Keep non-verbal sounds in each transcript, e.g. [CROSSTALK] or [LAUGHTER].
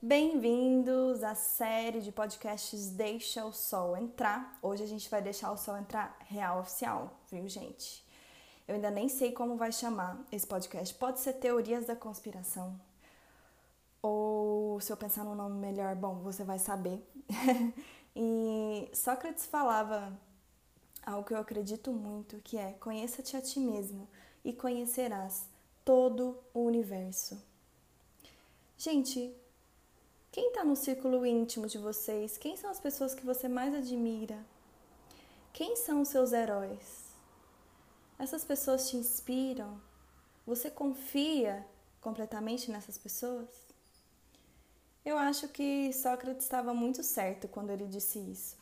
Bem-vindos à série de podcasts Deixa o Sol Entrar. Hoje a gente vai deixar o sol entrar real oficial, viu, gente? Eu ainda nem sei como vai chamar esse podcast. Pode ser Teorias da Conspiração. Ou se eu pensar num nome melhor, bom, você vai saber. [LAUGHS] e Sócrates falava algo que eu acredito muito, que é: conheça-te a ti mesmo e conhecerás todo o universo. Gente, quem está no círculo íntimo de vocês? Quem são as pessoas que você mais admira? Quem são os seus heróis? Essas pessoas te inspiram? Você confia completamente nessas pessoas? Eu acho que Sócrates estava muito certo quando ele disse isso.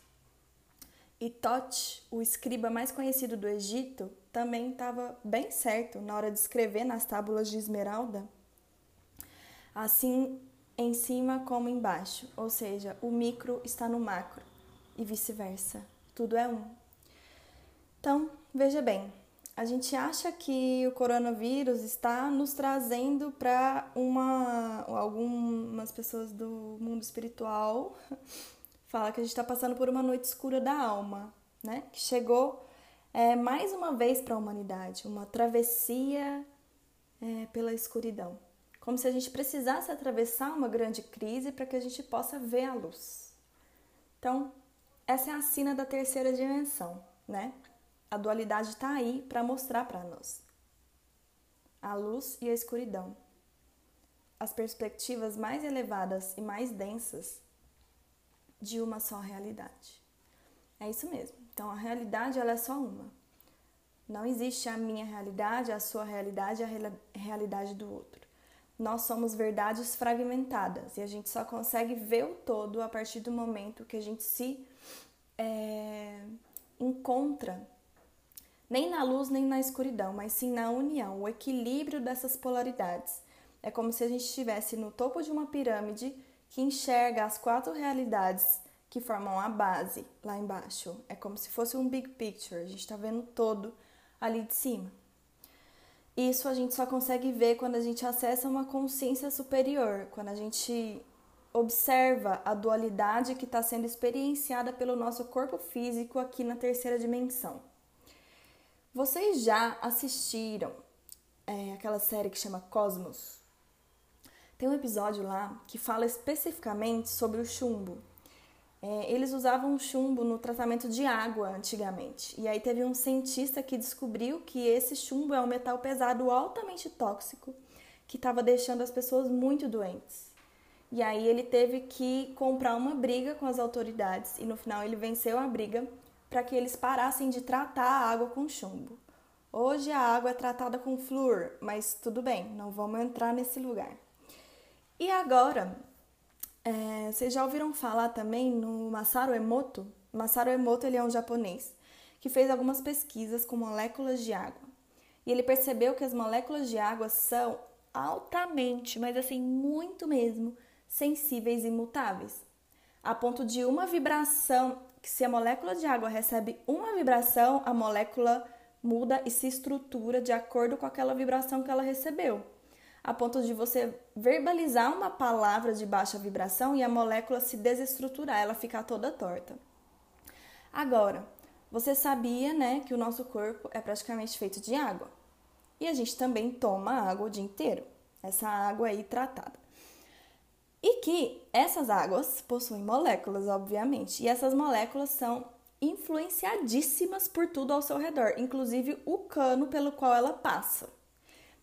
E Tote, o escriba mais conhecido do Egito, também estava bem certo na hora de escrever nas tábulas de esmeralda. Assim, em cima como embaixo, ou seja, o micro está no macro e vice-versa. Tudo é um. Então, veja bem, a gente acha que o coronavírus está nos trazendo para uma algumas pessoas do mundo espiritual [LAUGHS] fala que a gente está passando por uma noite escura da alma, né? Que chegou é, mais uma vez para a humanidade, uma travessia é, pela escuridão como se a gente precisasse atravessar uma grande crise para que a gente possa ver a luz. Então, essa é a sina da terceira dimensão, né? A dualidade está aí para mostrar para nós a luz e a escuridão, as perspectivas mais elevadas e mais densas de uma só realidade. É isso mesmo. Então, a realidade ela é só uma. Não existe a minha realidade, a sua realidade a realidade do outro nós somos verdades fragmentadas e a gente só consegue ver o todo a partir do momento que a gente se é, encontra nem na luz nem na escuridão, mas sim na união, o equilíbrio dessas polaridades. É como se a gente estivesse no topo de uma pirâmide que enxerga as quatro realidades que formam a base lá embaixo. É como se fosse um big picture, a gente está vendo todo ali de cima. Isso a gente só consegue ver quando a gente acessa uma consciência superior, quando a gente observa a dualidade que está sendo experienciada pelo nosso corpo físico aqui na terceira dimensão. Vocês já assistiram é, aquela série que chama Cosmos? Tem um episódio lá que fala especificamente sobre o chumbo, é, eles usavam chumbo no tratamento de água antigamente. E aí teve um cientista que descobriu que esse chumbo é um metal pesado altamente tóxico que estava deixando as pessoas muito doentes. E aí ele teve que comprar uma briga com as autoridades e no final ele venceu a briga para que eles parassem de tratar a água com chumbo. Hoje a água é tratada com flúor, mas tudo bem, não vamos entrar nesse lugar. E agora, é, vocês já ouviram falar também no Masaru Emoto? Masaru Emoto ele é um japonês que fez algumas pesquisas com moléculas de água. E ele percebeu que as moléculas de água são altamente, mas assim, muito mesmo, sensíveis e mutáveis. A ponto de uma vibração, que se a molécula de água recebe uma vibração, a molécula muda e se estrutura de acordo com aquela vibração que ela recebeu a ponto de você verbalizar uma palavra de baixa vibração e a molécula se desestruturar, ela ficar toda torta. Agora, você sabia, né, que o nosso corpo é praticamente feito de água. E a gente também toma água o dia inteiro, essa água aí tratada. E que essas águas possuem moléculas, obviamente, e essas moléculas são influenciadíssimas por tudo ao seu redor, inclusive o cano pelo qual ela passa.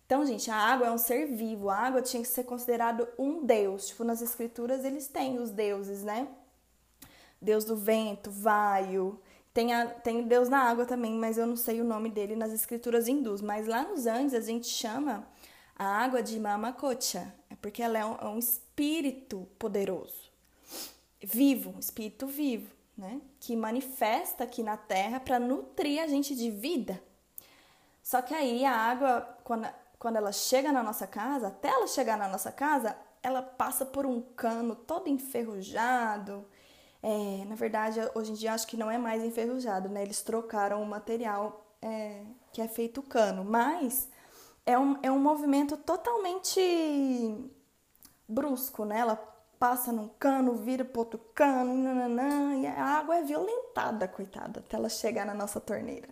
Então, gente, a água é um ser vivo. A água tinha que ser considerado um deus. Tipo, nas escrituras eles têm os deuses, né? Deus do vento, vaio. Tem, a, tem Deus na água também, mas eu não sei o nome dele nas escrituras hindus. Mas lá nos Andes a gente chama a água de Mamakocha. É porque ela é um, é um espírito poderoso, vivo, um espírito vivo, né? Que manifesta aqui na terra para nutrir a gente de vida. Só que aí a água, quando quando ela chega na nossa casa, até ela chegar na nossa casa, ela passa por um cano todo enferrujado. É, na verdade, hoje em dia acho que não é mais enferrujado, né? Eles trocaram o material é, que é feito cano, mas é um, é um movimento totalmente brusco, né? Ela passa num cano, vira pro outro cano, nananã, e a água é violentada, coitada, até ela chegar na nossa torneira.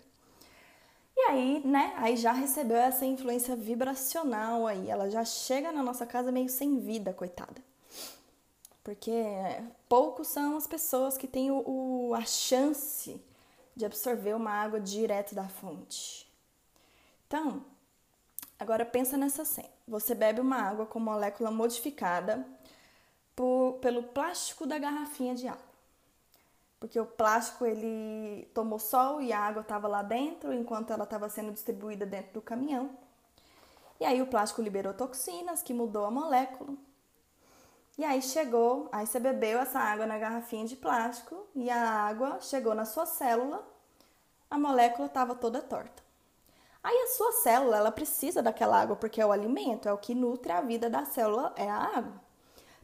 E aí, né, aí já recebeu essa influência vibracional aí, ela já chega na nossa casa meio sem vida, coitada. Porque poucos são as pessoas que têm o, o, a chance de absorver uma água direto da fonte. Então, agora pensa nessa cena. Você bebe uma água com molécula modificada por, pelo plástico da garrafinha de água. Porque o plástico ele tomou sol e a água estava lá dentro enquanto ela estava sendo distribuída dentro do caminhão. E aí o plástico liberou toxinas que mudou a molécula. E aí chegou, aí você bebeu essa água na garrafinha de plástico e a água chegou na sua célula, a molécula estava toda torta. Aí a sua célula, ela precisa daquela água porque é o alimento, é o que nutre a vida da célula, é a água.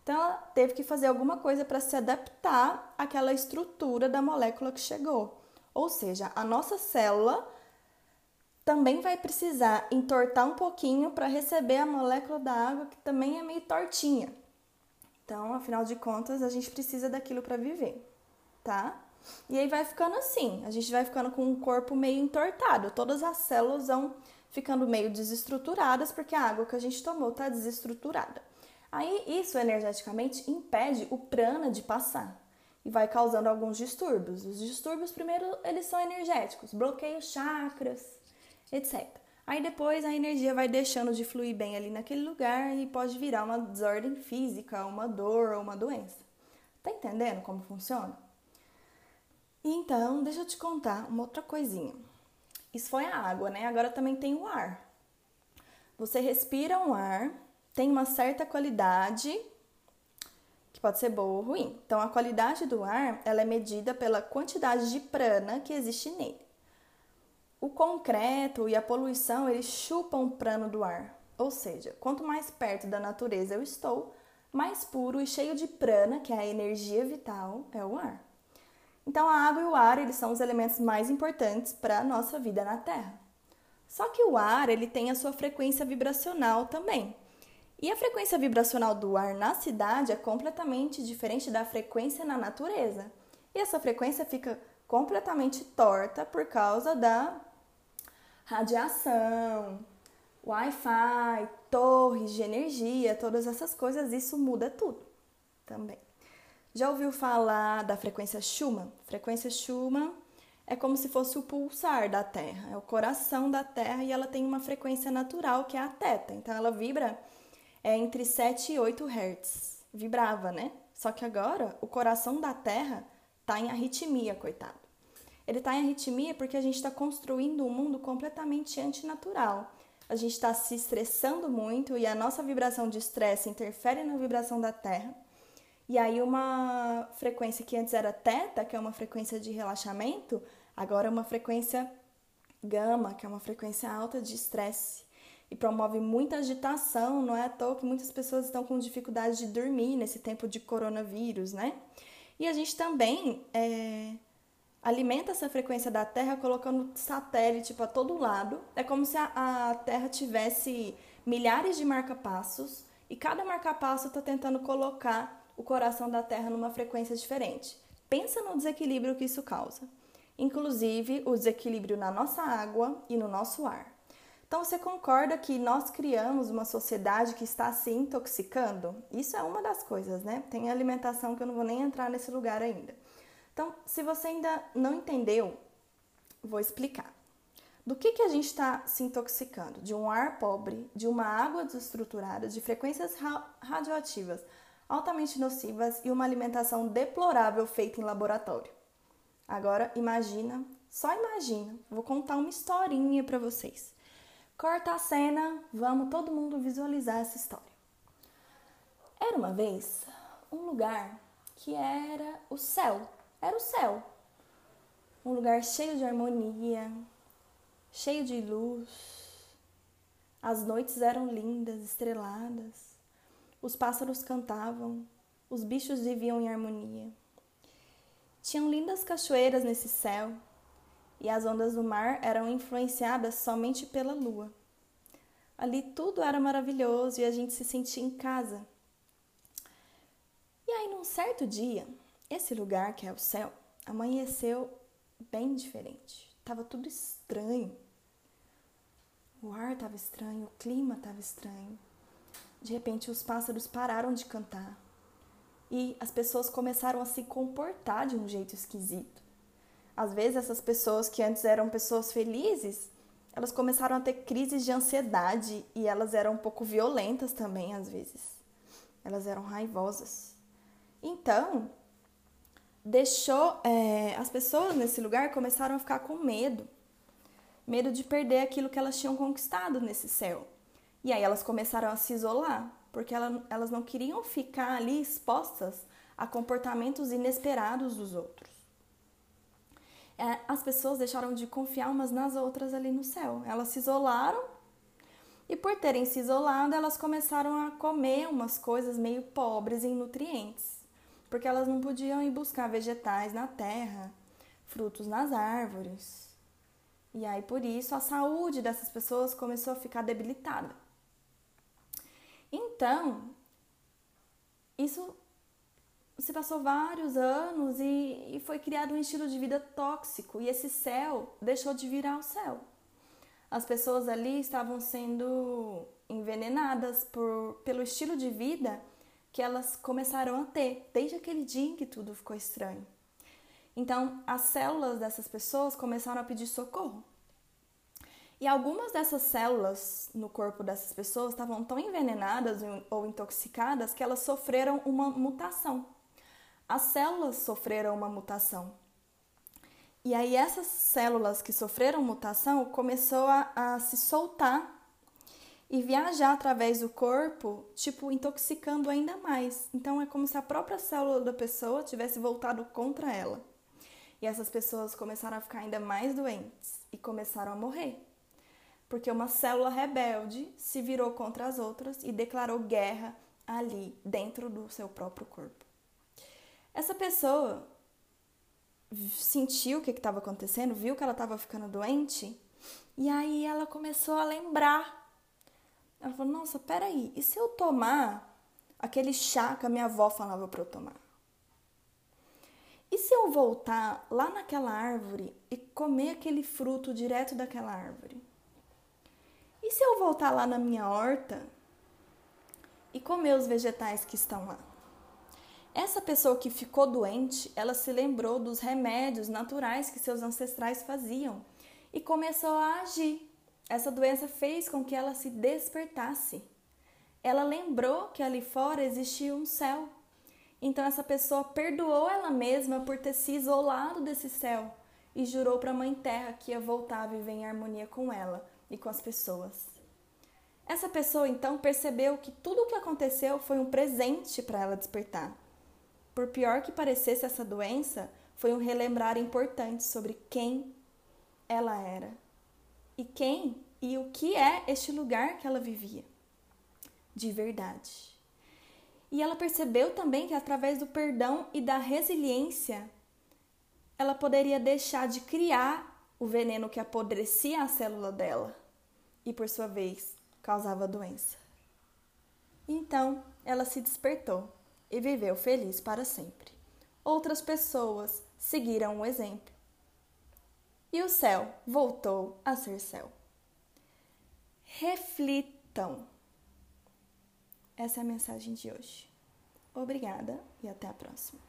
Então ela teve que fazer alguma coisa para se adaptar àquela estrutura da molécula que chegou. Ou seja, a nossa célula também vai precisar entortar um pouquinho para receber a molécula da água que também é meio tortinha. Então, afinal de contas, a gente precisa daquilo para viver, tá? E aí vai ficando assim, a gente vai ficando com um corpo meio entortado, todas as células vão ficando meio desestruturadas porque a água que a gente tomou está desestruturada. Aí isso energeticamente impede o prana de passar e vai causando alguns distúrbios. Os distúrbios primeiro eles são energéticos, bloqueio chakras, etc. Aí depois a energia vai deixando de fluir bem ali naquele lugar e pode virar uma desordem física, uma dor ou uma doença. Tá entendendo como funciona? Então, deixa eu te contar uma outra coisinha. Isso foi a água, né? Agora também tem o ar. Você respira um ar tem uma certa qualidade que pode ser boa ou ruim. Então, a qualidade do ar ela é medida pela quantidade de prana que existe nele. O concreto e a poluição eles chupam o prano do ar, ou seja, quanto mais perto da natureza eu estou, mais puro e cheio de prana, que é a energia vital, é o ar. Então, a água e o ar eles são os elementos mais importantes para a nossa vida na Terra. Só que o ar ele tem a sua frequência vibracional também. E a frequência vibracional do ar na cidade é completamente diferente da frequência na natureza. E essa frequência fica completamente torta por causa da radiação, Wi-Fi, torres de energia, todas essas coisas, isso muda tudo também. Já ouviu falar da frequência Schumann? Frequência Schumann é como se fosse o pulsar da Terra, é o coração da Terra e ela tem uma frequência natural que é a teta. Então ela vibra é entre 7 e 8 Hz. Vibrava, né? Só que agora o coração da Terra está em arritmia, coitado. Ele está em arritmia porque a gente está construindo um mundo completamente antinatural. A gente está se estressando muito e a nossa vibração de estresse interfere na vibração da Terra. E aí uma frequência que antes era teta, que é uma frequência de relaxamento, agora é uma frequência gama, que é uma frequência alta de estresse e promove muita agitação, não é à toa que muitas pessoas estão com dificuldade de dormir nesse tempo de coronavírus, né? E a gente também é, alimenta essa frequência da Terra colocando satélite para todo lado. É como se a, a Terra tivesse milhares de marca-passos e cada marca-passo está tentando colocar o coração da Terra numa frequência diferente. Pensa no desequilíbrio que isso causa. Inclusive o desequilíbrio na nossa água e no nosso ar. Então, você concorda que nós criamos uma sociedade que está se intoxicando? Isso é uma das coisas, né? Tem alimentação que eu não vou nem entrar nesse lugar ainda. Então, se você ainda não entendeu, vou explicar. Do que, que a gente está se intoxicando? De um ar pobre, de uma água desestruturada, de frequências radioativas altamente nocivas e uma alimentação deplorável feita em laboratório. Agora, imagina, só imagina, vou contar uma historinha para vocês. Corta a cena, vamos todo mundo visualizar essa história. Era uma vez um lugar que era o céu, era o céu. Um lugar cheio de harmonia, cheio de luz. As noites eram lindas, estreladas. Os pássaros cantavam, os bichos viviam em harmonia. Tinham lindas cachoeiras nesse céu, e as ondas do mar eram influenciadas somente pela lua. Ali tudo era maravilhoso e a gente se sentia em casa. um certo dia, esse lugar que é o céu amanheceu bem diferente. Tava tudo estranho. O ar estava estranho, o clima estava estranho. De repente, os pássaros pararam de cantar e as pessoas começaram a se comportar de um jeito esquisito. Às vezes, essas pessoas que antes eram pessoas felizes, elas começaram a ter crises de ansiedade e elas eram um pouco violentas também, às vezes. Elas eram raivosas. Então, deixou. É, as pessoas nesse lugar começaram a ficar com medo medo de perder aquilo que elas tinham conquistado nesse céu. E aí elas começaram a se isolar, porque elas não queriam ficar ali expostas a comportamentos inesperados dos outros. É, as pessoas deixaram de confiar umas nas outras ali no céu. Elas se isolaram e, por terem se isolado, elas começaram a comer umas coisas meio pobres em nutrientes, porque elas não podiam ir buscar vegetais na terra, frutos nas árvores. E aí, por isso, a saúde dessas pessoas começou a ficar debilitada. Então, isso se passou vários anos e, e, foi criado um estilo de vida tóxico e esse céu deixou de virar o céu. As pessoas ali estavam sendo envenenadas por, pelo estilo de vida que elas começaram a ter desde aquele dia em que tudo ficou estranho. Então, as células dessas pessoas começaram a pedir socorro. E algumas dessas células no corpo dessas pessoas estavam tão envenenadas ou intoxicadas que elas sofreram uma mutação. As células sofreram uma mutação. E aí essas células que sofreram mutação começou a, a se soltar e viajar através do corpo, tipo intoxicando ainda mais. Então é como se a própria célula da pessoa tivesse voltado contra ela. E essas pessoas começaram a ficar ainda mais doentes e começaram a morrer. Porque uma célula rebelde se virou contra as outras e declarou guerra ali, dentro do seu próprio corpo. Essa pessoa sentiu o que estava acontecendo, viu que ela estava ficando doente, e aí ela começou a lembrar. Ela falou: Nossa, peraí, e se eu tomar aquele chá que a minha avó falava para eu tomar? E se eu voltar lá naquela árvore e comer aquele fruto direto daquela árvore? E se eu voltar lá na minha horta e comer os vegetais que estão lá? Essa pessoa que ficou doente, ela se lembrou dos remédios naturais que seus ancestrais faziam e começou a agir. Essa doença fez com que ela se despertasse. Ela lembrou que ali fora existia um céu então essa pessoa perdoou ela mesma por ter se isolado desse céu e jurou para a Mãe Terra que ia voltar a viver em harmonia com ela e com as pessoas. Essa pessoa então percebeu que tudo o que aconteceu foi um presente para ela despertar. Por pior que parecesse essa doença, foi um relembrar importante sobre quem ela era e quem e o que é este lugar que ela vivia de verdade. E ela percebeu também que através do perdão e da resiliência, ela poderia deixar de criar o veneno que apodrecia a célula dela e, por sua vez, causava doença. Então, ela se despertou e viveu feliz para sempre. Outras pessoas seguiram o exemplo. E o céu voltou a ser céu. Reflitam. Essa é a mensagem de hoje. Obrigada e até a próxima.